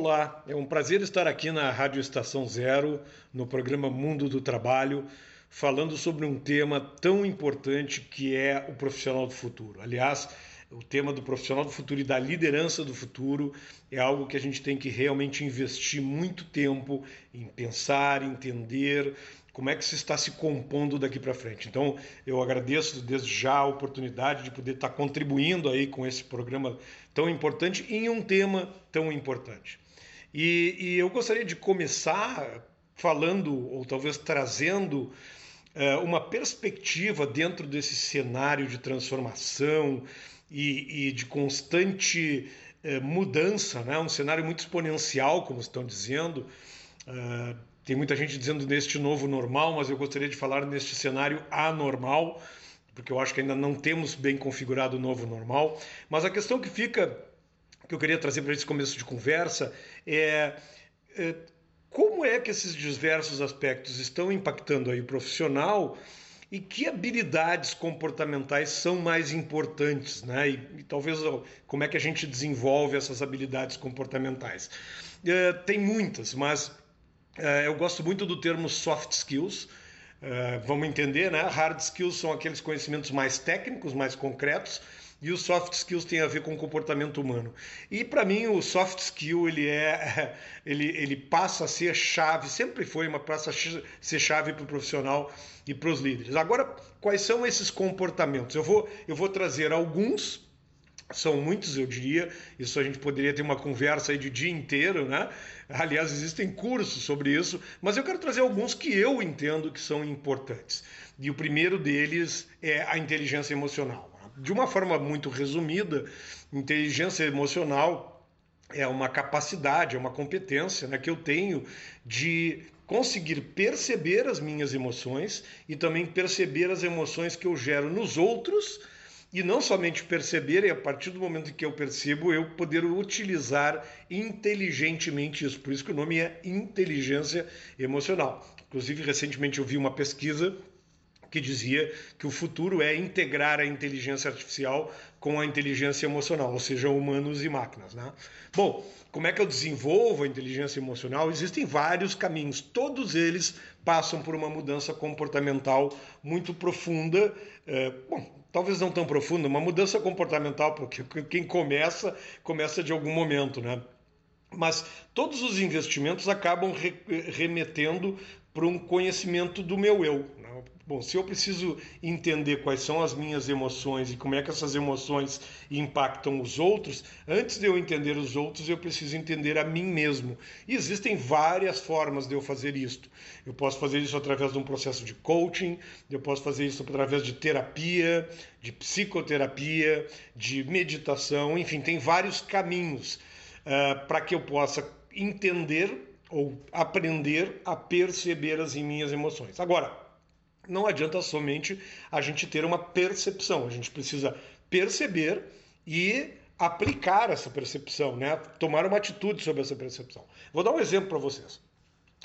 Olá, é um prazer estar aqui na Rádio Estação Zero, no programa Mundo do Trabalho, falando sobre um tema tão importante que é o profissional do futuro. Aliás, o tema do profissional do futuro e da liderança do futuro é algo que a gente tem que realmente investir muito tempo em pensar, entender como é que se está se compondo daqui para frente. Então, eu agradeço desde já a oportunidade de poder estar contribuindo aí com esse programa tão importante em um tema tão importante. E, e eu gostaria de começar falando, ou talvez trazendo, uh, uma perspectiva dentro desse cenário de transformação e, e de constante uh, mudança, né? um cenário muito exponencial, como estão dizendo. Uh, tem muita gente dizendo neste novo normal, mas eu gostaria de falar neste cenário anormal, porque eu acho que ainda não temos bem configurado o novo normal. Mas a questão que fica, que eu queria trazer para esse começo de conversa, é, é como é que esses diversos aspectos estão impactando aí o profissional e que habilidades comportamentais são mais importantes, né? E, e, talvez como é que a gente desenvolve essas habilidades comportamentais. É, tem muitas, mas é, eu gosto muito do termo soft skills. É, vamos entender, né? Hard skills são aqueles conhecimentos mais técnicos, mais concretos, e os soft skills têm a ver com o comportamento humano. E para mim o soft skill ele é, ele, ele passa a ser chave, sempre foi, mas passa a ser chave para o profissional e para os líderes. Agora, quais são esses comportamentos? Eu vou, eu vou trazer alguns são muitos, eu diria. Isso a gente poderia ter uma conversa aí de dia inteiro, né? Aliás, existem cursos sobre isso, mas eu quero trazer alguns que eu entendo que são importantes. E o primeiro deles é a inteligência emocional. De uma forma muito resumida, inteligência emocional é uma capacidade, é uma competência né, que eu tenho de conseguir perceber as minhas emoções e também perceber as emoções que eu gero nos outros e não somente perceber, e a partir do momento que eu percebo, eu poder utilizar inteligentemente isso. Por isso que o nome é inteligência emocional. Inclusive, recentemente eu vi uma pesquisa que dizia que o futuro é integrar a inteligência artificial com a inteligência emocional, ou seja, humanos e máquinas. Né? Bom, como é que eu desenvolvo a inteligência emocional? Existem vários caminhos, todos eles passam por uma mudança comportamental muito profunda. É, bom, talvez não tão profunda, uma mudança comportamental, porque quem começa, começa de algum momento, né? Mas todos os investimentos acabam remetendo para um conhecimento do meu eu. Bom, se eu preciso entender quais são as minhas emoções e como é que essas emoções impactam os outros, antes de eu entender os outros, eu preciso entender a mim mesmo. E existem várias formas de eu fazer isto. Eu posso fazer isso através de um processo de coaching, eu posso fazer isso através de terapia, de psicoterapia, de meditação, enfim, tem vários caminhos uh, para que eu possa entender ou aprender a perceber as minhas emoções. Agora, não adianta somente a gente ter uma percepção, a gente precisa perceber e aplicar essa percepção, né? tomar uma atitude sobre essa percepção. Vou dar um exemplo para vocês.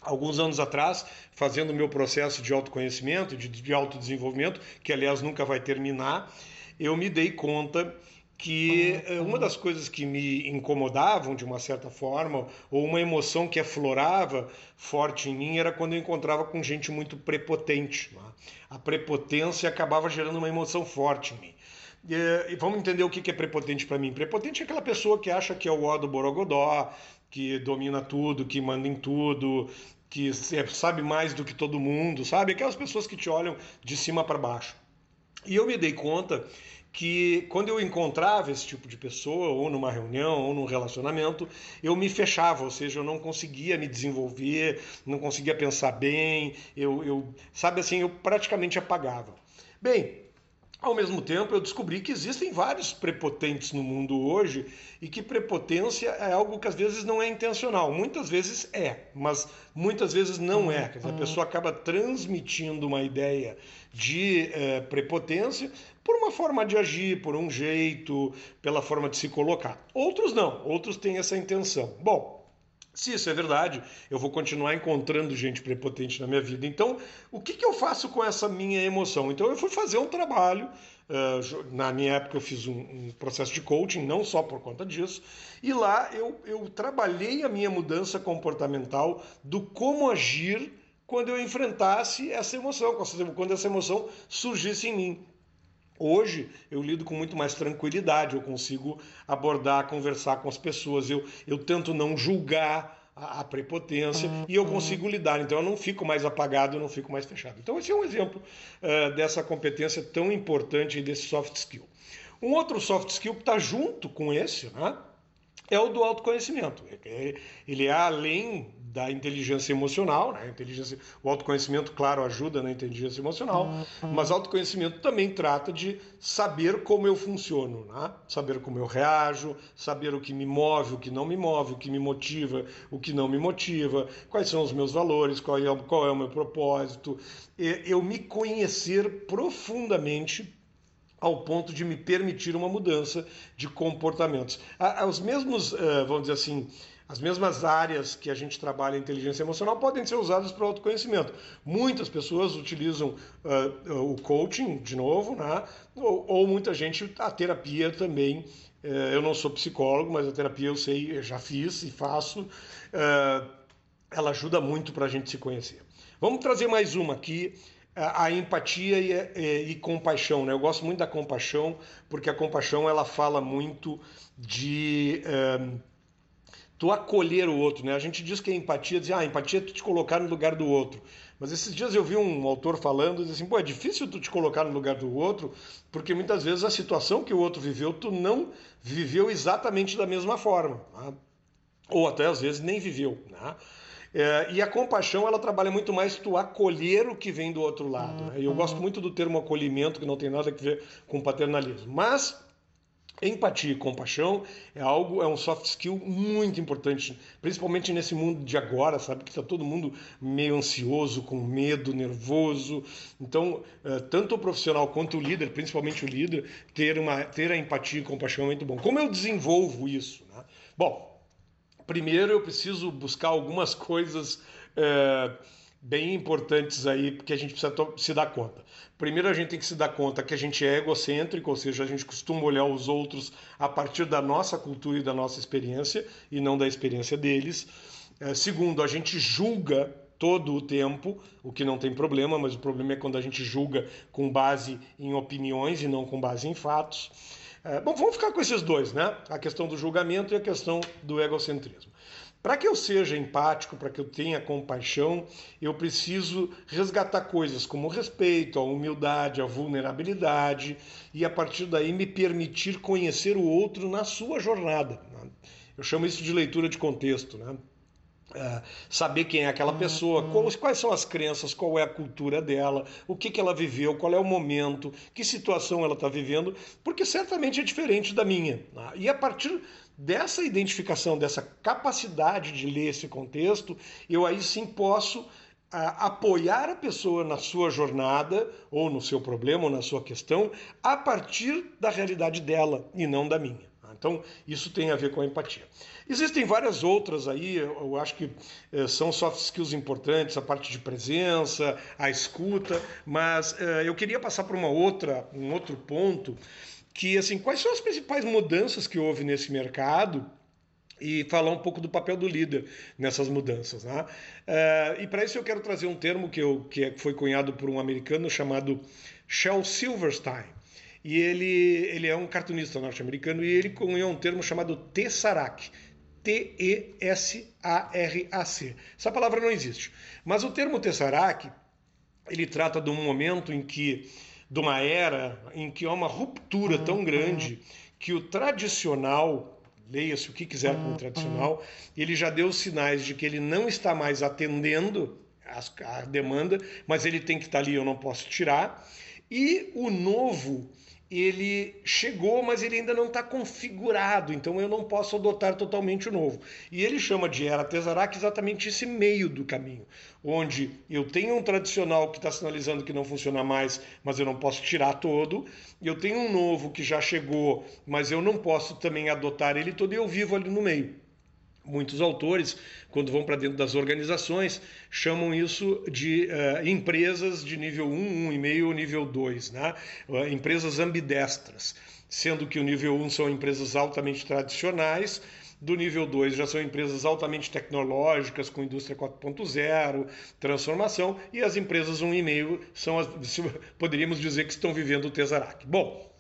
Alguns anos atrás, fazendo o meu processo de autoconhecimento, de, de autodesenvolvimento, que aliás nunca vai terminar, eu me dei conta que uhum. uma das coisas que me incomodavam de uma certa forma, ou uma emoção que aflorava forte em mim, era quando eu encontrava com gente muito prepotente. Né? A prepotência acabava gerando uma emoção forte em mim. E, e vamos entender o que é prepotente para mim. Prepotente é aquela pessoa que acha que é o ó do Borogodó, que domina tudo, que manda em tudo, que é, sabe mais do que todo mundo, sabe? Aquelas pessoas que te olham de cima para baixo. E eu me dei conta que quando eu encontrava esse tipo de pessoa, ou numa reunião, ou num relacionamento, eu me fechava, ou seja, eu não conseguia me desenvolver, não conseguia pensar bem, eu, eu sabe assim, eu praticamente apagava. Bem, ao mesmo tempo, eu descobri que existem vários prepotentes no mundo hoje e que prepotência é algo que às vezes não é intencional. Muitas vezes é, mas muitas vezes não é. Quer dizer, a uhum. pessoa acaba transmitindo uma ideia de é, prepotência por uma forma de agir, por um jeito, pela forma de se colocar. Outros não, outros têm essa intenção. Bom, se isso é verdade, eu vou continuar encontrando gente prepotente na minha vida. Então, o que, que eu faço com essa minha emoção? Então, eu fui fazer um trabalho na minha época eu fiz um, um, processo de coaching, não só por conta disso, e lá eu, eu trabalhei a minha mudança comportamental do como agir quando eu enfrentasse essa emoção, quando essa emoção surgisse em mim. Hoje eu lido com muito mais tranquilidade, eu consigo abordar, conversar com as pessoas, eu, eu tento não julgar a, a prepotência uhum. e eu consigo lidar, então eu não fico mais apagado, eu não fico mais fechado. Então esse é um exemplo uh, dessa competência tão importante desse soft skill. Um outro soft skill que está junto com esse, né, é o do autoconhecimento. Ele é além da inteligência emocional, né? inteligência, o autoconhecimento, claro, ajuda na inteligência emocional, uhum. mas autoconhecimento também trata de saber como eu funciono, né? saber como eu reajo, saber o que me move, o que não me move, o que me motiva, o que não me motiva, quais são os meus valores, qual é, qual é o meu propósito, eu me conhecer profundamente ao ponto de me permitir uma mudança de comportamentos. Os mesmos, eh, vamos dizer assim, as mesmas áreas que a gente trabalha em inteligência emocional podem ser usadas para autoconhecimento. Muitas pessoas utilizam uh, o coaching, de novo, né? ou, ou, muita gente, a terapia também. Uh, eu não sou psicólogo, mas a terapia eu sei, eu já fiz e faço. Uh, ela ajuda muito para a gente se conhecer. Vamos trazer mais uma aqui, a empatia e, e, e, compaixão. Né? Eu gosto muito da compaixão, porque a compaixão ela fala muito de tu acolher o outro. Né? A gente diz que é empatia, diz, ah, empatia é tu te colocar no lugar do outro. Mas esses dias eu vi um autor falando, diz assim, pô, é difícil tu te colocar no lugar do outro, porque muitas vezes a situação que o outro viveu, tu não viveu exatamente da mesma forma. Né? Ou até às vezes nem viveu. Né? É, e a compaixão, ela trabalha muito mais tu acolher o que vem do outro lado. Né? E eu gosto uhum. muito do termo acolhimento, que não tem nada a ver com paternalismo. Mas Empatia e compaixão é algo, é um soft skill muito importante, principalmente nesse mundo de agora, sabe? Que está todo mundo meio ansioso, com medo, nervoso. Então, é, tanto o profissional quanto o líder, principalmente o líder, ter, uma, ter a empatia e compaixão é muito bom. Como eu desenvolvo isso? Né? Bom, Primeiro, eu preciso buscar algumas coisas é, bem importantes aí que a gente precisa se dar conta. Primeiro, a gente tem que se dar conta que a gente é egocêntrico, ou seja, a gente costuma olhar os outros a partir da nossa cultura e da nossa experiência e não da experiência deles. É, segundo, a gente julga todo o tempo, o que não tem problema, mas o problema é quando a gente julga com base em opiniões e não com base em fatos. É, bom, vamos ficar com esses dois, né? A questão do julgamento e a questão do egocentrismo. Para que eu seja empático, para que eu tenha compaixão, eu preciso resgatar coisas como o respeito, a humildade, a vulnerabilidade e a partir daí me permitir conhecer o outro na sua jornada. Né? Eu chamo isso de leitura de contexto, né? É, saber quem é aquela pessoa, uhum. quais, são as crenças, qual é a cultura dela, o que, que ela viveu, qual é o momento, que situação ela está vivendo, porque certamente é diferente da minha. Né? E a partir dessa identificação, dessa capacidade de ler esse contexto, eu aí sim posso apoiar a pessoa na sua jornada, ou no seu problema, ou na sua questão, a partir da realidade dela e não da minha. Então, isso tem a ver com a empatia. Existem várias outras aí, eu acho que eh, são soft skills importantes, a parte de presença, a escuta, mas eh, eu queria passar para uma outra, um outro ponto, que assim, quais são as principais mudanças que houve nesse mercado e falar um pouco do papel do líder nessas mudanças. Né? Uh, e para isso eu quero trazer um termo que, eu, que é, foi cunhado por um americano chamado Shel Silverstein e ele, ele é um cartunista norte-americano e ele cunhou um termo chamado Tesseract. T-E-S-A-R-A-C. Essa palavra não existe. Mas o termo Tesseract, ele trata de um momento em que, de uma era em que há uma ruptura tão uhum. grande que o tradicional, leia-se o que quiser com o tradicional, ele já deu sinais de que ele não está mais atendendo a demanda, mas ele tem que estar ali, eu não posso tirar. E o novo ele chegou, mas ele ainda não está configurado, então eu não posso adotar totalmente o novo. E ele chama de era Tesseract exatamente esse meio do caminho, onde eu tenho um tradicional que está sinalizando que não funciona mais, mas eu não posso tirar todo, eu tenho um novo que já chegou, mas eu não posso também adotar ele todo e eu vivo ali no meio. Muitos autores, quando vão para dentro das organizações, chamam isso de uh, empresas de nível 1, 1,5, nível 2, né? Uh, empresas ambidestras, sendo que o nível 1 são empresas altamente tradicionais, do nível 2 já são empresas altamente tecnológicas, com indústria 4.0, transformação, e as empresas 1,5 são as, poderíamos dizer que estão vivendo o Tesarac. Bom,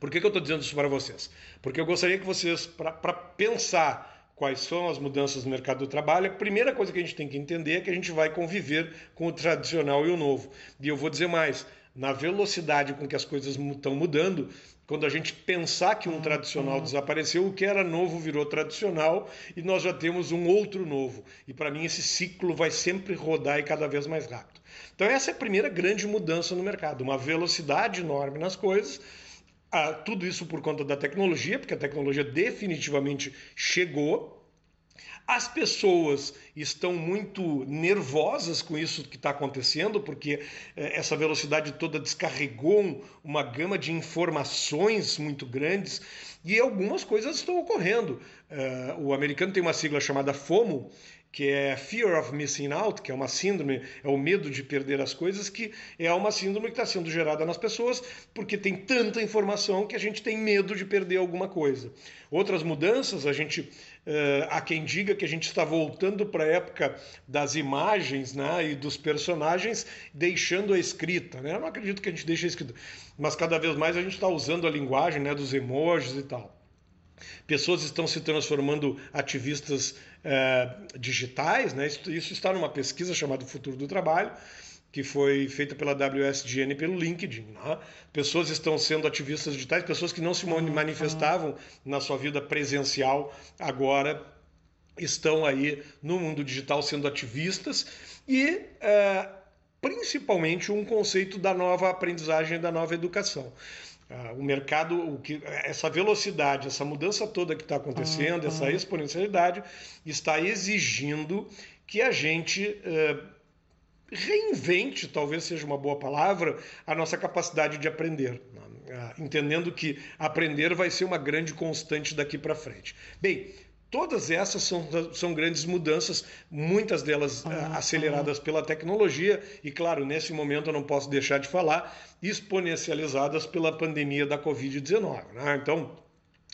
por que, que eu estou dizendo isso para vocês? Porque eu gostaria que vocês, para pensar quais são as mudanças no mercado do trabalho, a primeira coisa que a gente tem que entender é que a gente vai conviver com o tradicional e o novo. E eu vou dizer mais, na velocidade com que as coisas estão mudando, quando a gente pensar que um tradicional uhum. desapareceu, o que era novo virou tradicional e nós já temos um outro novo. E para mim esse ciclo vai sempre rodar e cada vez mais rápido. Então essa é a primeira grande mudança no mercado, uma velocidade enorme nas coisas ah, tudo isso por conta da tecnologia, porque a tecnologia definitivamente chegou. As pessoas estão muito nervosas com isso que está acontecendo, porque eh, essa velocidade toda descarregou uma gama de informações muito grandes e algumas coisas estão ocorrendo. Uh, o americano tem uma sigla chamada FOMO, que é Fear of Missing Out, que é uma síndrome, é o medo de perder as coisas, que é uma síndrome que está sendo gerada nas pessoas porque tem tanta informação que a gente tem medo de perder alguma coisa. Outras mudanças, a gente uh, há quem diga que a gente está voltando para a época das imagens né, e dos personagens, deixando a escrita. Né? Eu não acredito que a gente deixe a escrita, mas cada vez mais a gente está usando a linguagem né, dos emojis e tal. Pessoas estão se transformando ativistas é, digitais, né? Isso, isso, está numa pesquisa chamada Futuro do Trabalho, que foi feita pela WSGN pelo LinkedIn. Né? Pessoas estão sendo ativistas digitais, pessoas que não se manifestavam na sua vida presencial, agora estão aí no mundo digital sendo ativistas e é, principalmente um conceito da nova aprendizagem, da nova educação. Uh, o mercado, o que, essa velocidade, essa mudança toda que está acontecendo, uhum. essa exponencialidade, está exigindo que a gente uh, reinvente, talvez seja uma boa palavra, a nossa capacidade de aprender, entendendo que aprender vai ser uma grande constante daqui para frente. Bem, Todas essas são, são grandes mudanças, muitas delas ah, aceleradas ah. pela tecnologia, e claro, nesse momento eu não posso deixar de falar, exponencializadas pela pandemia da Covid-19. Né? Então,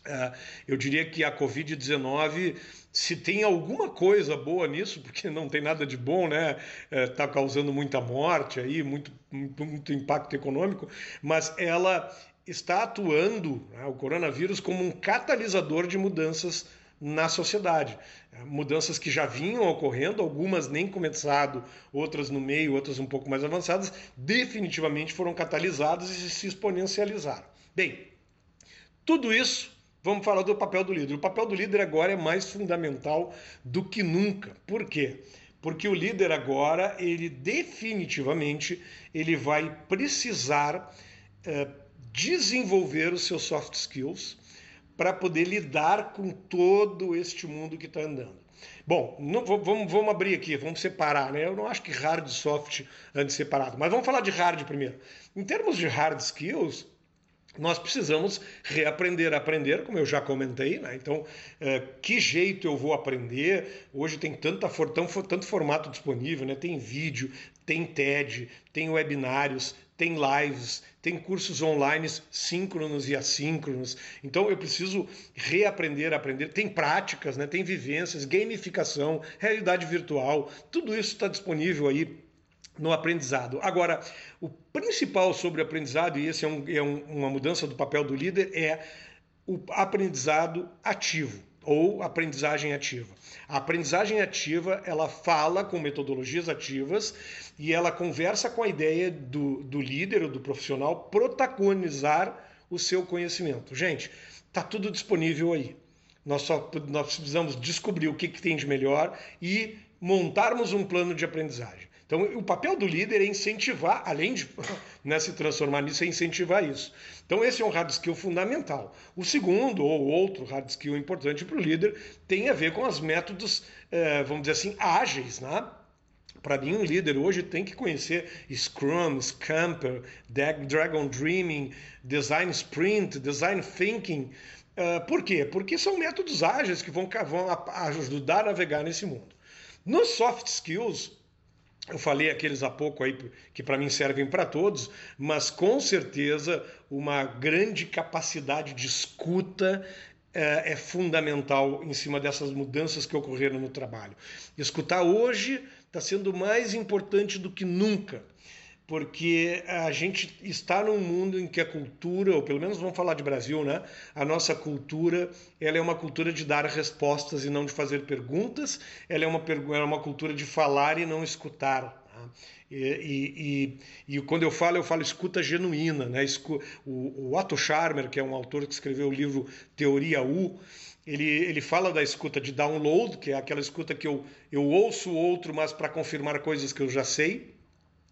uh, eu diria que a Covid-19 se tem alguma coisa boa nisso, porque não tem nada de bom, né? Está é, causando muita morte aí, muito, muito, muito, impacto econômico, mas ela está atuando, né, o coronavírus, como um catalisador de mudanças na sociedade. É, mudanças que já vinham ocorrendo, algumas nem começado, outras no meio, outras um pouco mais avançadas, definitivamente foram catalisadas e se exponencializaram. Bem, tudo isso, vamos falar do papel do líder. O papel do líder agora é mais fundamental do que nunca. Por quê? Porque o líder agora, ele definitivamente, ele vai precisar é, desenvolver os seus soft skills, para poder lidar com todo este mundo que está andando. Bom, não, vamos, vamos abrir aqui, vamos separar, né? Eu não acho que hard e soft andem separado, mas vamos falar de hard primeiro. Em termos de hard skills, nós precisamos reaprender a aprender, como eu já comentei, né? Então, é, que jeito eu vou aprender? Hoje tem tanta, tão, tanto formato disponível, né? Tem vídeo, tem TED, tem webinários, tem lives, tem cursos online síncronos e assíncronos. Então eu preciso reaprender aprender. Tem práticas, né? tem vivências, gamificação, realidade virtual. Tudo isso está disponível aí no aprendizado. Agora, o principal sobre aprendizado, e esse é, um, é um, uma mudança do papel do líder, é o aprendizado ativo ou aprendizagem ativa. A aprendizagem ativa, ela fala com metodologias ativas e ela conversa com a ideia do, do líder ou do profissional protagonizar o seu conhecimento. Gente, tá tudo disponível aí. Nós só nós precisamos descobrir o que, que tem de melhor e montarmos um plano de aprendizagem. Então, o papel do líder é incentivar, além de né, se transformar nisso, é incentivar isso. Então, esse é um hard skill fundamental. O segundo, ou outro hard skill importante para o líder, tem a ver com os métodos, eh, vamos dizer assim, ágeis, né? Para mim, um líder hoje tem que conhecer Scrum, Scamper, Dragon Dreaming, Design Sprint, Design Thinking, Uh, por quê? Porque são métodos ágeis que vão, vão ajudar a navegar nesse mundo. Nos soft skills, eu falei aqueles há pouco aí que para mim servem para todos, mas com certeza uma grande capacidade de escuta é, é fundamental em cima dessas mudanças que ocorreram no trabalho. Escutar hoje está sendo mais importante do que nunca porque a gente está num mundo em que a cultura, ou pelo menos vamos falar de Brasil, né? A nossa cultura, ela é uma cultura de dar respostas e não de fazer perguntas. Ela é uma, é uma cultura de falar e não escutar. Né? E, e, e, e, quando eu falo, eu falo escuta genuína, né? O, o Otto Scharmer, que é um autor que escreveu o livro Teoria U, ele, ele fala da escuta de download, que é aquela escuta que eu, eu ouço o outro, mas para confirmar coisas que eu já sei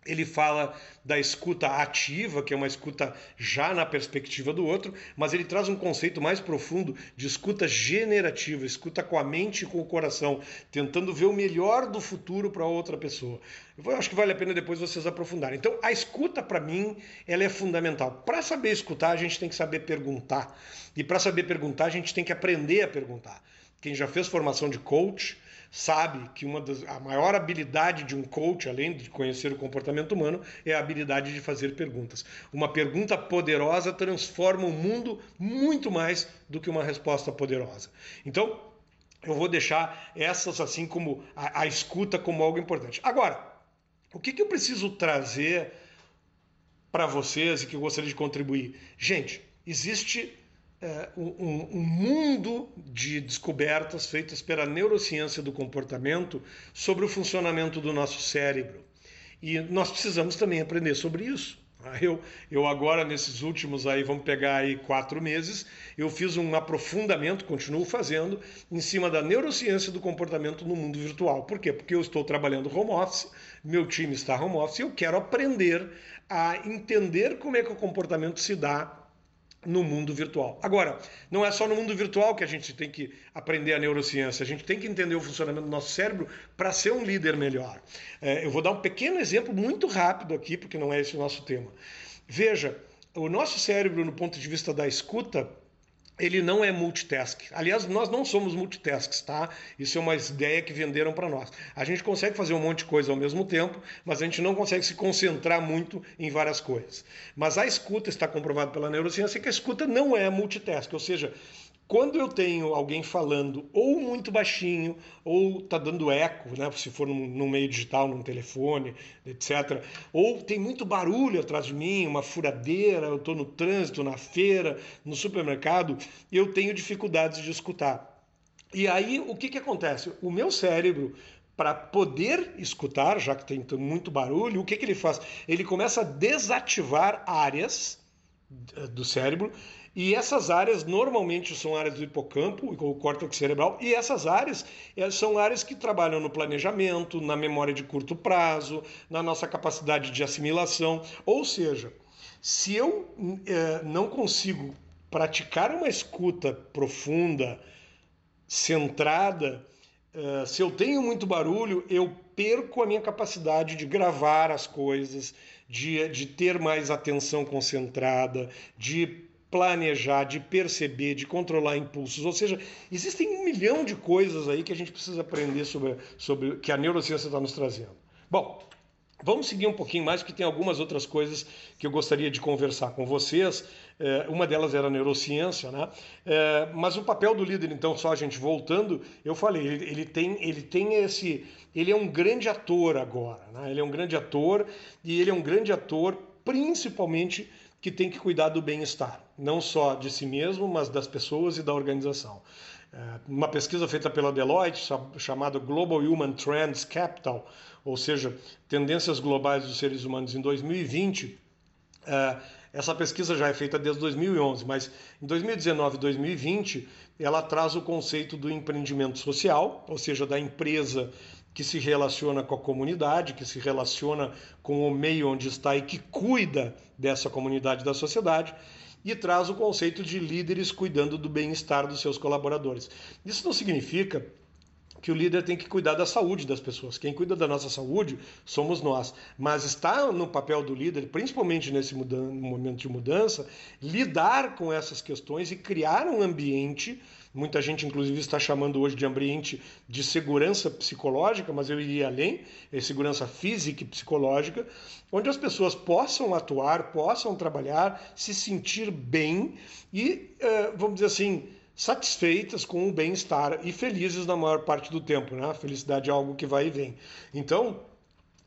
ele fala da escuta ativa, que é uma escuta já na perspectiva do outro, mas ele traz um conceito mais profundo de escuta generativa, escuta com a mente e com o coração, tentando ver o melhor do futuro para outra pessoa. Eu acho que vale a pena depois vocês aprofundarem. Então, a escuta, para mim, ela é fundamental. Para saber escutar, a gente tem que saber perguntar. E para saber perguntar, a gente tem que aprender a perguntar. Quem já fez formação de coach, sabe que uma das, a maior habilidade de um coach, além de conhecer o comportamento humano, é a habilidade de fazer perguntas. Uma pergunta poderosa transforma o mundo muito mais do que uma resposta poderosa. Então, eu vou deixar essas assim como a, a escuta como algo importante. Agora, o que, que eu preciso trazer para vocês e que eu gostaria de contribuir? Gente, existe um, um, mundo de descobertas feitas pela neurociência do comportamento sobre o funcionamento do nosso cérebro. E nós precisamos também aprender sobre isso. Eu, eu agora, nesses últimos aí, vamos pegar aí quatro meses, eu fiz um aprofundamento, continuo fazendo, em cima da neurociência do comportamento no mundo virtual. Por quê? Porque eu estou trabalhando home office, meu time está home office, e eu quero aprender a entender como é que o comportamento se dá no mundo virtual. Agora, não é só no mundo virtual que a gente tem que aprender a neurociência, a gente tem que entender o funcionamento do nosso cérebro para ser um líder melhor. É, eu vou dar um pequeno exemplo muito rápido aqui, porque não é esse o nosso tema. Veja, o nosso cérebro, no ponto de vista da escuta, ele não é multitask. Aliás, nós não somos multitasks, tá? Isso é uma ideia que venderam para nós. A gente consegue fazer um monte de coisa ao mesmo tempo, mas a gente não consegue se concentrar muito em várias coisas. Mas a escuta está comprovado pela neurociência que a escuta não é multitask, ou seja, quando eu tenho alguém falando ou muito baixinho, ou está dando eco, né, se for no, meio digital, num telefone, etc., ou tem muito barulho atrás de mim, uma furadeira, eu estou no trânsito, na feira, no supermercado, eu tenho dificuldades de escutar. E aí, o que, que acontece? O meu cérebro, para poder escutar, já que tem muito barulho, o que, que ele faz? Ele começa a desativar áreas do cérebro e essas áreas normalmente são áreas do hipocampo, o córtex cerebral, e essas áreas eh, são áreas que trabalham no planejamento, na memória de curto prazo, na nossa capacidade de assimilação. Ou seja, se eu é, não consigo praticar uma escuta profunda, centrada, é, se eu tenho muito barulho, eu perco a minha capacidade de gravar as coisas, de, de ter mais atenção concentrada, de planejar, de perceber, de controlar impulsos. Ou seja, existem um milhão de coisas aí que a gente precisa aprender sobre, sobre que a neurociência está nos trazendo. Bom, vamos seguir um pouquinho mais, porque tem algumas outras coisas que eu gostaria de conversar com vocês. É, uma delas era a neurociência, né? É, mas o papel do líder, então, só a gente voltando, eu falei, ele, tem, ele tem esse. Ele é um grande ator agora, né? Ele é um grande ator e ele é um grande ator principalmente que tem que cuidar do bem-estar, não só de si mesmo, mas das pessoas e da organização. É, uma pesquisa feita pela Deloitte, chamada Global Human Trends Capital, ou seja, tendências globais dos seres humanos em 2020, é, essa pesquisa já é feita desde 2011, mas em 2019 e 2020 ela traz o conceito do empreendimento social, ou seja, da empresa que se relaciona com a comunidade, que se relaciona com o meio onde está e que cuida dessa comunidade da sociedade e traz o conceito de líderes cuidando do bem-estar dos seus colaboradores. Isso não significa que o líder tem que cuidar da saúde das pessoas. Quem cuida da nossa saúde somos nós. Mas está no papel do líder, principalmente nesse momento de mudança, lidar com essas questões e criar um ambiente Muita gente, inclusive, está chamando hoje de ambiente de segurança psicológica, mas eu iria além, é segurança física e psicológica, onde as pessoas possam atuar, possam trabalhar, se sentir bem e, eh, vamos dizer assim, satisfeitas com o bem-estar e felizes na maior parte do tempo. Né? Felicidade é algo que vai e vem. Então,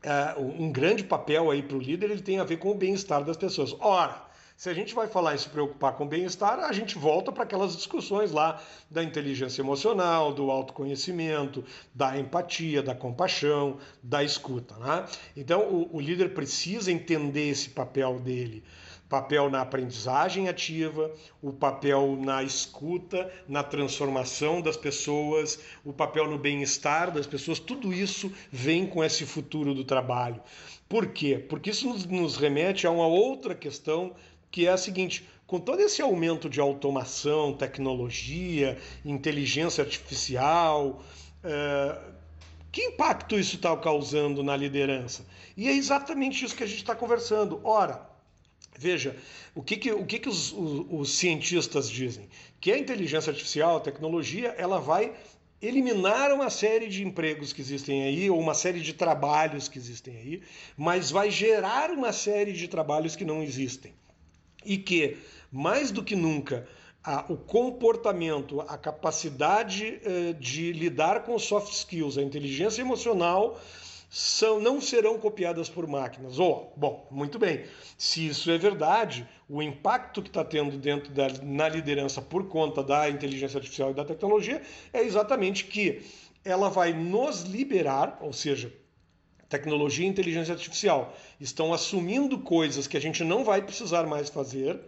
eh, um grande papel aí para o líder ele tem a ver com o bem-estar das pessoas. Ora, se a gente vai falar em se preocupar com bem-estar, a gente volta para aquelas discussões lá da inteligência emocional, do autoconhecimento, da empatia, da compaixão, da escuta. Né? Então, o, o líder precisa entender esse papel dele papel na aprendizagem ativa, o papel na escuta, na transformação das pessoas, o papel no bem-estar das pessoas, tudo isso vem com esse futuro do trabalho. Por quê? Porque isso nos remete a uma outra questão que é a seguinte: com todo esse aumento de automação, tecnologia, inteligência artificial, é, que impacto isso está causando na liderança? E é exatamente isso que a gente está conversando. Ora, veja, o que, que, o que, que os, os, os cientistas dizem? Que a inteligência artificial, a tecnologia, ela vai eliminar uma série de empregos que existem aí, ou uma série de trabalhos que existem aí, mas vai gerar uma série de trabalhos que não existem e que, mais do que nunca, a, o comportamento, a capacidade eh, de lidar com soft skills, a inteligência emocional, são, não serão copiadas por máquinas. Oh, bom, muito bem. Se isso é verdade, o impacto que está tendo dentro da, na liderança por conta da inteligência artificial e da tecnologia é exatamente que ela vai nos liberar, ou seja, tecnologia e inteligência artificial estão assumindo coisas que a gente não vai precisar mais fazer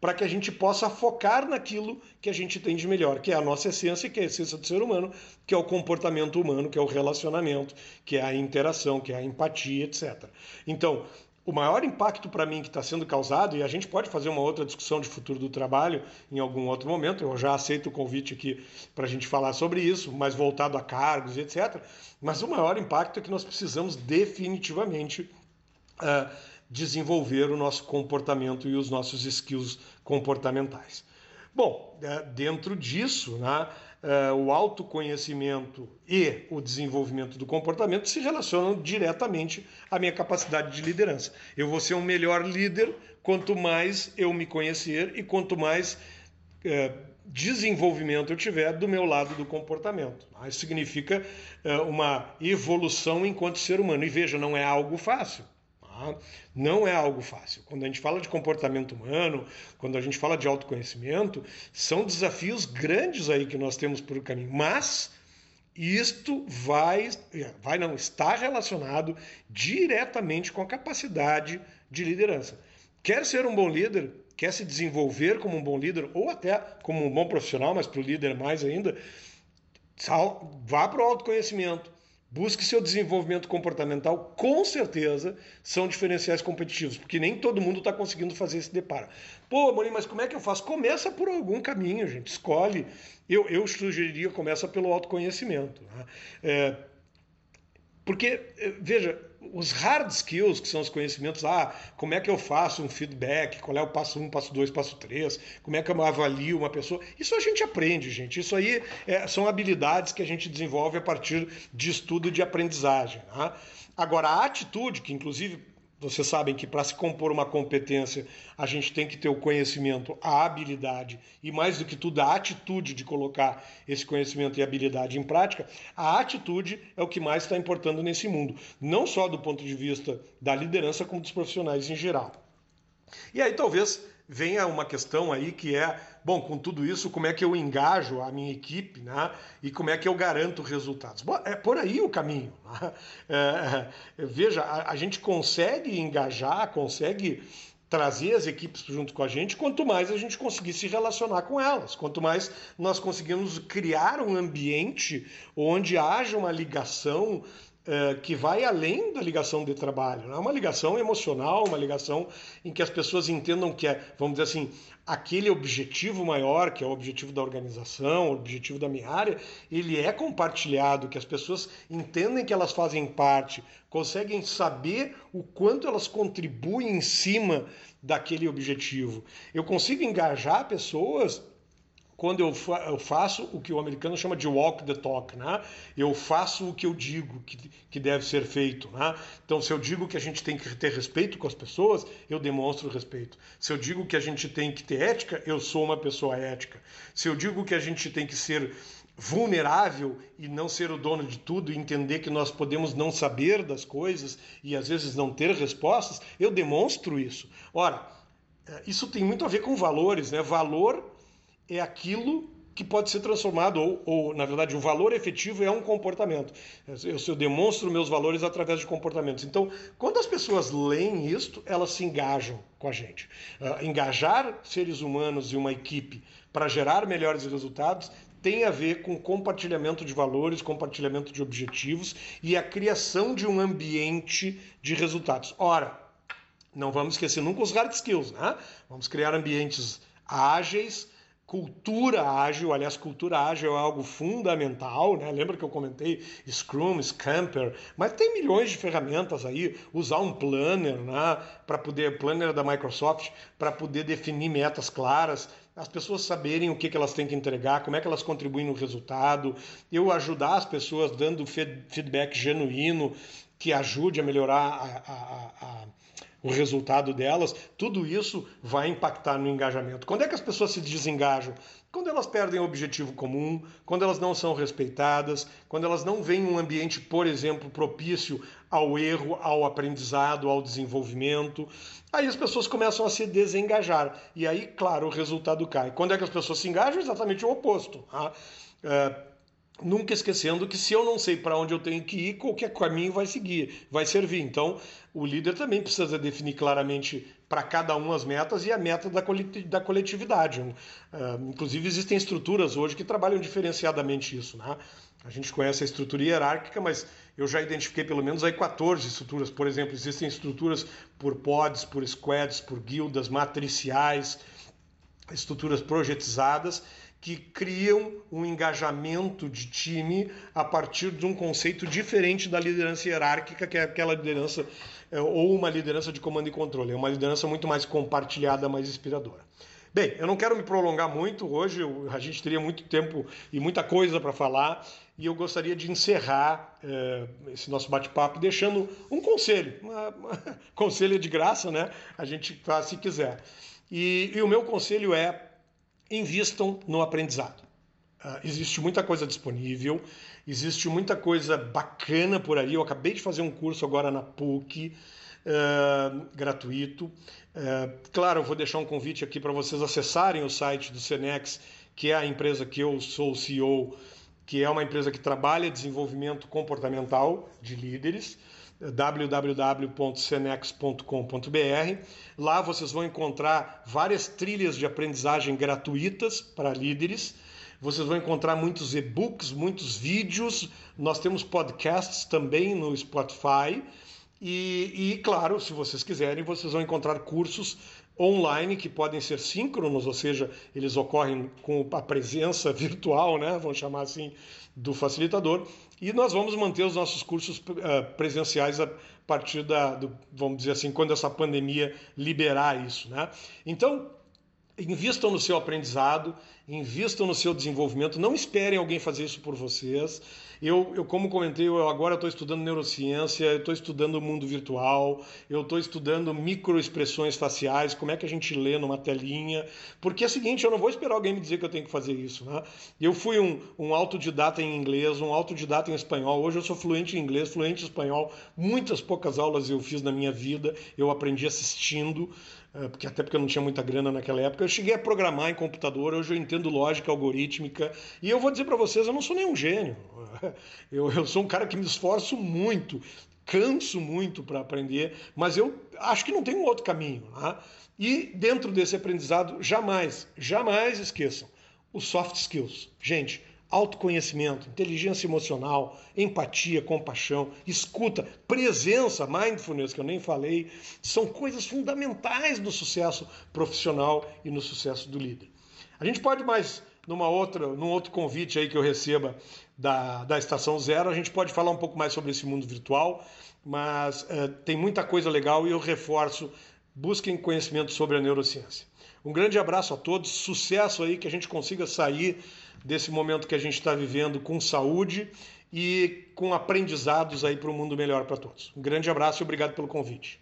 para que a gente possa focar naquilo que a gente tem de melhor, que é a nossa essência, que é a essência do ser humano, que é o comportamento humano, que é o relacionamento, que é a interação, que é a empatia, etc. Então, o maior impacto para mim que está sendo causado, e a gente pode fazer uma outra discussão de futuro do trabalho em algum outro momento, eu já aceito o convite aqui para a gente falar sobre isso, mais voltado a cargos, etc. Mas o maior impacto é que nós precisamos definitivamente uh, desenvolver o nosso comportamento e os nossos skills comportamentais. Bom, uh, dentro disso, né, uh, o autoconhecimento e o desenvolvimento do comportamento se relacionam diretamente à minha capacidade de liderança. Eu vou ser um melhor líder quanto mais eu me conhecer e quanto mais uh, desenvolvimento eu tiver do meu lado do comportamento. Isso significa uh, uma evolução enquanto ser humano. E veja, não é algo fácil. Tá? Não é algo fácil. Quando a gente fala de comportamento humano, quando a gente fala de autoconhecimento, são desafios grandes aí que nós temos por caminho. Mas isto vai, vai não, está relacionado diretamente com a capacidade de liderança. Quer ser um bom líder, quer se desenvolver como um bom líder, ou até como um bom profissional, mas para o líder mais ainda, vá para o autoconhecimento Busque seu desenvolvimento comportamental, com certeza são diferenciais competitivos, porque nem todo mundo está conseguindo fazer esse deparo. Pô, Morim, mas como é que eu faço? Começa por algum caminho, gente. Escolhe. Eu, eu sugeriria começa pelo autoconhecimento. Né? É, porque, é, veja, os hard skills, que são os conhecimentos, ah, como é que eu faço um feedback, qual é o passo 1, um, passo 2, passo 3, como é que eu avalio uma pessoa, isso a gente aprende, gente. Isso aí é, são habilidades que a gente desenvolve a partir de estudo de aprendizagem. Né? Agora, a atitude, que inclusive vocês sabem que para se compor uma competência, a gente tem que ter o conhecimento, a habilidade e, mais do que tudo, a atitude de colocar esse conhecimento e habilidade em prática. A atitude é o que mais está importando nesse mundo, não só do ponto de vista da liderança, como dos profissionais em geral. E aí, talvez venha uma questão aí que é, bom, com tudo isso, como é que eu engajo a minha equipe, né? E como é que eu garanto resultados? Bom, é por aí o caminho. Né? É, é, veja, a, a gente consegue engajar, consegue trazer as equipes junto com a gente, quanto mais a gente conseguir se relacionar com elas, quanto mais nós conseguimos criar um ambiente onde haja uma ligação é, que vai além da ligação de trabalho. É uma ligação emocional, uma ligação em que as pessoas entendam que é, vamos dizer assim, aquele objetivo maior, que é o objetivo da organização, o objetivo da minha área, ele é compartilhado, que as pessoas entendem que elas fazem parte, conseguem saber o quanto elas contribuem em cima daquele objetivo. Eu consigo engajar pessoas quando eu, fa eu, faço o que o americano chama de walk the talk, né? Eu faço o que eu digo que, que deve ser feito, né? Então, se eu digo que a gente tem que ter respeito com as pessoas, eu demonstro respeito. Se eu digo que a gente tem que ter ética, eu sou uma pessoa ética. Se eu digo que a gente tem que ser vulnerável e não ser o dono de tudo e entender que nós podemos não saber das coisas e às vezes não ter respostas, eu demonstro isso. Ora, eh, isso tem muito a ver com valores, né? Valor é aquilo que pode ser transformado, ou, ou, na verdade, o valor efetivo é um comportamento. Eu, eu demonstro meus valores através de comportamentos. Então, quando as pessoas leem isto, elas se engajam com a gente. Uh, engajar seres humanos e uma equipe para gerar melhores resultados tem a ver com compartilhamento de valores, compartilhamento de objetivos e a criação de um ambiente de resultados. Ora, não vamos esquecer nunca os hard skills, né? Vamos criar ambientes ágeis, cultura ágil, aliás, cultura ágil é algo fundamental, né? Lembra que eu comentei Scrum, Scamper, mas tem milhões de ferramentas aí, usar um planner, né, para poder planner da Microsoft para poder definir metas claras, as pessoas saberem o que, que elas têm que entregar, como é que elas contribuem no resultado, eu ajudar as pessoas dando feedback genuíno que ajude a melhorar a, a, a o resultado delas, tudo isso vai impactar no engajamento. Quando é que as pessoas se desengajam? Quando elas perdem o objetivo comum, quando elas não são respeitadas, quando elas não veem um ambiente, por exemplo, propício ao erro, ao aprendizado, ao desenvolvimento, aí as pessoas começam a se desengajar. E aí, claro, o resultado cai. Quando é que as pessoas se engajam? Exatamente o oposto. Tá? Uh, nunca esquecendo que se eu não sei para onde eu tenho que ir, qualquer caminho vai seguir, vai servir. Então, o líder também precisa definir claramente para cada um as metas e a meta da coletividade. Uh, inclusive, existem estruturas hoje que trabalham diferenciadamente isso. Né? A gente conhece a estrutura hierárquica, mas eu já identifiquei pelo menos aí 14 estruturas. Por exemplo, existem estruturas por pods, por squads, por guildas, matriciais, estruturas projetizadas que criam um engajamento de time a partir de um conceito diferente da liderança hierárquica, que é aquela liderança é, ou uma liderança de comando e controle. É uma liderança muito mais compartilhada, mais inspiradora. Bem, eu não quero me prolongar muito hoje, a gente teria muito tempo e muita coisa para falar, e eu gostaria de encerrar é, esse nosso bate-papo deixando um conselho, uma, uma, conselho de graça, né? A gente faz se quiser. E, e o meu conselho é invistam no aprendizado. Uh, existe muita coisa disponível, existe muita coisa bacana por aí. Eu acabei de fazer um curso agora na PUC, uh, gratuito. Uh, claro, eu vou deixar um convite aqui para vocês acessarem o site do Senex, que é a empresa que eu sou o CEO, que é uma empresa que trabalha desenvolvimento comportamental de líderes www.cenex.com.br. Lá vocês vão encontrar várias trilhas de aprendizagem gratuitas para líderes. Vocês vão encontrar muitos e-books, muitos vídeos. Nós temos podcasts também no Spotify. E, e, claro, se vocês quiserem, vocês vão encontrar cursos online que podem ser síncronos, ou seja, eles ocorrem com a presença virtual, né, vamos chamar assim, do facilitador. E nós vamos manter os nossos cursos uh, presenciais a partir da, do, vamos dizer assim, quando essa pandemia liberar isso, né? Então, Invistam no seu aprendizado, invistam no seu desenvolvimento, não esperem alguém fazer isso por vocês. Eu, eu como comentei, eu agora estou estudando neurociência, eu estou estudando o mundo virtual, eu estou estudando microexpressões faciais, como é que a gente lê numa telinha, porque é o seguinte, eu não vou esperar alguém me dizer que eu tenho que fazer isso. Né? Eu fui um, um autodidata em inglês, um autodidata em espanhol, hoje eu sou fluente em inglês, fluente em espanhol, muitas poucas aulas eu fiz na minha vida, eu aprendi assistindo, porque até porque eu não tinha muita grana naquela época. Eu cheguei a programar em computador, hoje eu entendo lógica algorítmica, e eu vou dizer para vocês, eu não sou nenhum gênio. Eu, eu sou um cara que me esforço muito, canso muito para aprender, mas eu acho que não tem um outro caminho. Né? E dentro desse aprendizado, jamais, jamais esqueçam os soft skills. Gente, autoconhecimento, inteligência emocional, empatia, compaixão, escuta, presença, mindfulness, que eu nem falei, são coisas fundamentais do sucesso profissional e no sucesso do líder. A gente pode mais numa outra, num outro convite aí que eu receba da, da Estação Zero, a gente pode falar um pouco mais sobre esse mundo virtual, mas uh, tem muita coisa legal e eu reforço, busquem conhecimento sobre a neurociência. Um grande abraço a todos, sucesso aí, que a gente consiga sair desse momento que a gente está vivendo com saúde e com aprendizados aí para um mundo melhor para todos. Um grande abraço e obrigado pelo convite.